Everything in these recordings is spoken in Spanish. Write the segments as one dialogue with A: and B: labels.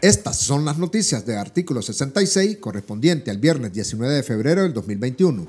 A: Estas son las noticias de artículo 66 correspondiente al viernes 19 de febrero del 2021.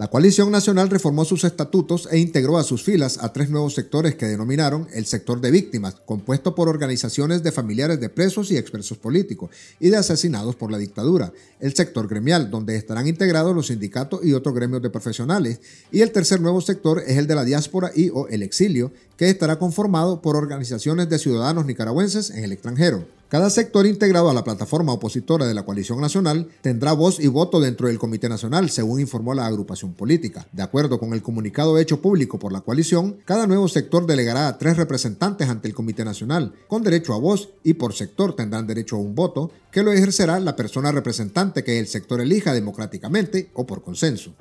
A: La coalición nacional reformó sus estatutos e integró a sus filas a tres nuevos sectores que denominaron el sector de víctimas, compuesto por organizaciones de familiares de presos y expresos políticos y de asesinados por la dictadura, el sector gremial, donde estarán integrados los sindicatos y otros gremios de profesionales, y el tercer nuevo sector es el de la diáspora y o el exilio, que estará conformado por organizaciones de ciudadanos nicaragüenses en el extranjero. Cada sector integrado a la plataforma opositora de la coalición nacional tendrá voz y voto dentro del Comité Nacional, según informó la agrupación política. De acuerdo con el comunicado hecho público por la coalición, cada nuevo sector delegará a tres representantes ante el Comité Nacional, con derecho a voz y por sector tendrán derecho a un voto, que lo ejercerá la persona representante que el sector elija democráticamente o por consenso.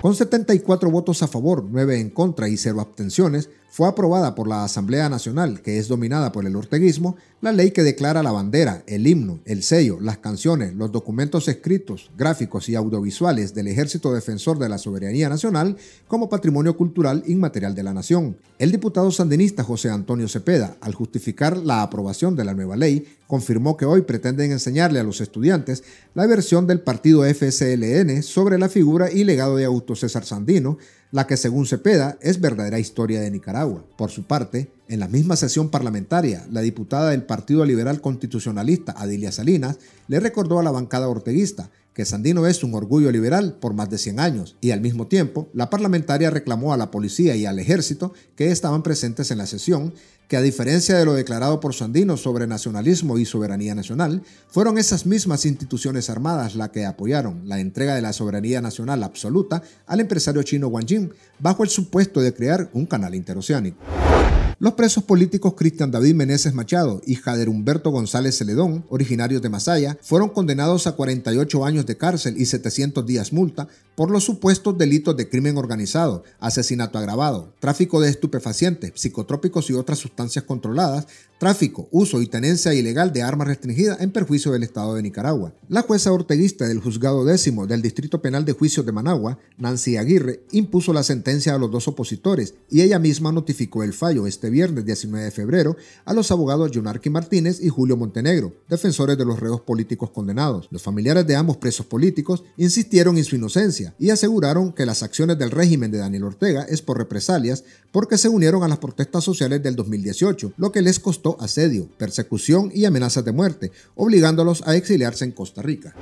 A: Con 74 votos a favor, 9 en contra y 0 abstenciones, fue aprobada por la Asamblea Nacional, que es dominada por el orteguismo, la ley que declara la bandera, el himno, el sello, las canciones, los documentos escritos, gráficos y audiovisuales del Ejército Defensor de la Soberanía Nacional como patrimonio cultural inmaterial de la nación. El diputado sandinista José Antonio Cepeda, al justificar la aprobación de la nueva ley, confirmó que hoy pretenden enseñarle a los estudiantes la versión del partido FSLN sobre la figura y legado de Augusto César Sandino, la que según Cepeda es verdadera historia de Nicaragua. Por su parte, en la misma sesión parlamentaria, la diputada del Partido Liberal Constitucionalista, Adilia Salinas, le recordó a la bancada orteguista que Sandino es un orgullo liberal por más de 100 años, y al mismo tiempo, la parlamentaria reclamó a la policía y al ejército que estaban presentes en la sesión que a diferencia de lo declarado por Sandino sobre nacionalismo y soberanía nacional, fueron esas mismas instituciones armadas las que apoyaron la entrega de la soberanía nacional absoluta al empresario chino Wang Jing bajo el supuesto de crear un canal interoceánico. Los presos políticos Cristian David Meneses Machado y Jader Humberto González Celedón, originarios de Masaya, fueron condenados a 48 años de cárcel y 700 días multa por los supuestos delitos de crimen organizado, asesinato agravado, tráfico de estupefacientes, psicotrópicos y otras sustancias controladas, tráfico, uso y tenencia ilegal de armas restringidas en perjuicio del Estado de Nicaragua. La jueza orteguista del juzgado décimo del Distrito Penal de Juicios de Managua, Nancy Aguirre, impuso la sentencia a los dos opositores y ella misma notificó el fallo este viernes 19 de febrero a los abogados Junarqui Martínez y Julio Montenegro, defensores de los reos políticos condenados. Los familiares de ambos presos políticos insistieron en su inocencia y aseguraron que las acciones del régimen de Daniel Ortega es por represalias porque se unieron a las protestas sociales del 2018, lo que les costó asedio, persecución y amenazas de muerte, obligándolos a exiliarse en Costa Rica.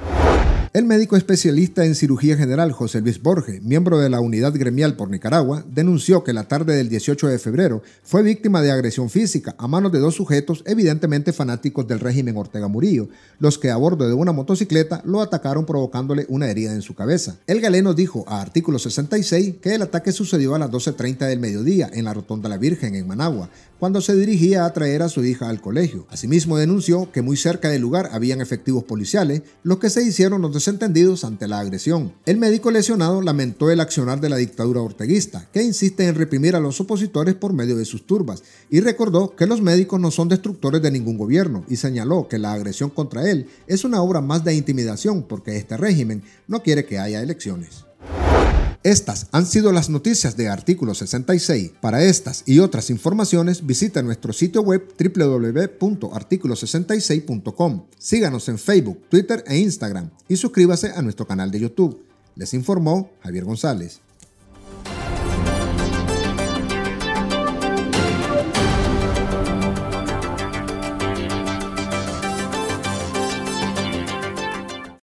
A: El médico especialista en cirugía general José Luis Borge, miembro de la unidad gremial por Nicaragua, denunció que la tarde del 18 de febrero fue víctima de agresión física a manos de dos sujetos evidentemente fanáticos del régimen Ortega Murillo, los que a bordo de una motocicleta lo atacaron provocándole una herida en su cabeza. El galeno dijo a artículo 66 que el ataque sucedió a las 12.30 del mediodía en la Rotonda La Virgen en Managua, cuando se dirigía a traer a su hija al colegio. Asimismo denunció que muy cerca del lugar habían efectivos policiales, los que se hicieron los entendidos ante la agresión. El médico lesionado lamentó el accionar de la dictadura orteguista, que insiste en reprimir a los opositores por medio de sus turbas, y recordó que los médicos no son destructores de ningún gobierno, y señaló que la agresión contra él es una obra más de intimidación porque este régimen no quiere que haya elecciones. Estas han sido las noticias de Artículo 66. Para estas y otras informaciones visita nuestro sitio web www.articulo66.com. Síganos en Facebook, Twitter e Instagram y suscríbase a nuestro canal de YouTube. Les informó Javier González.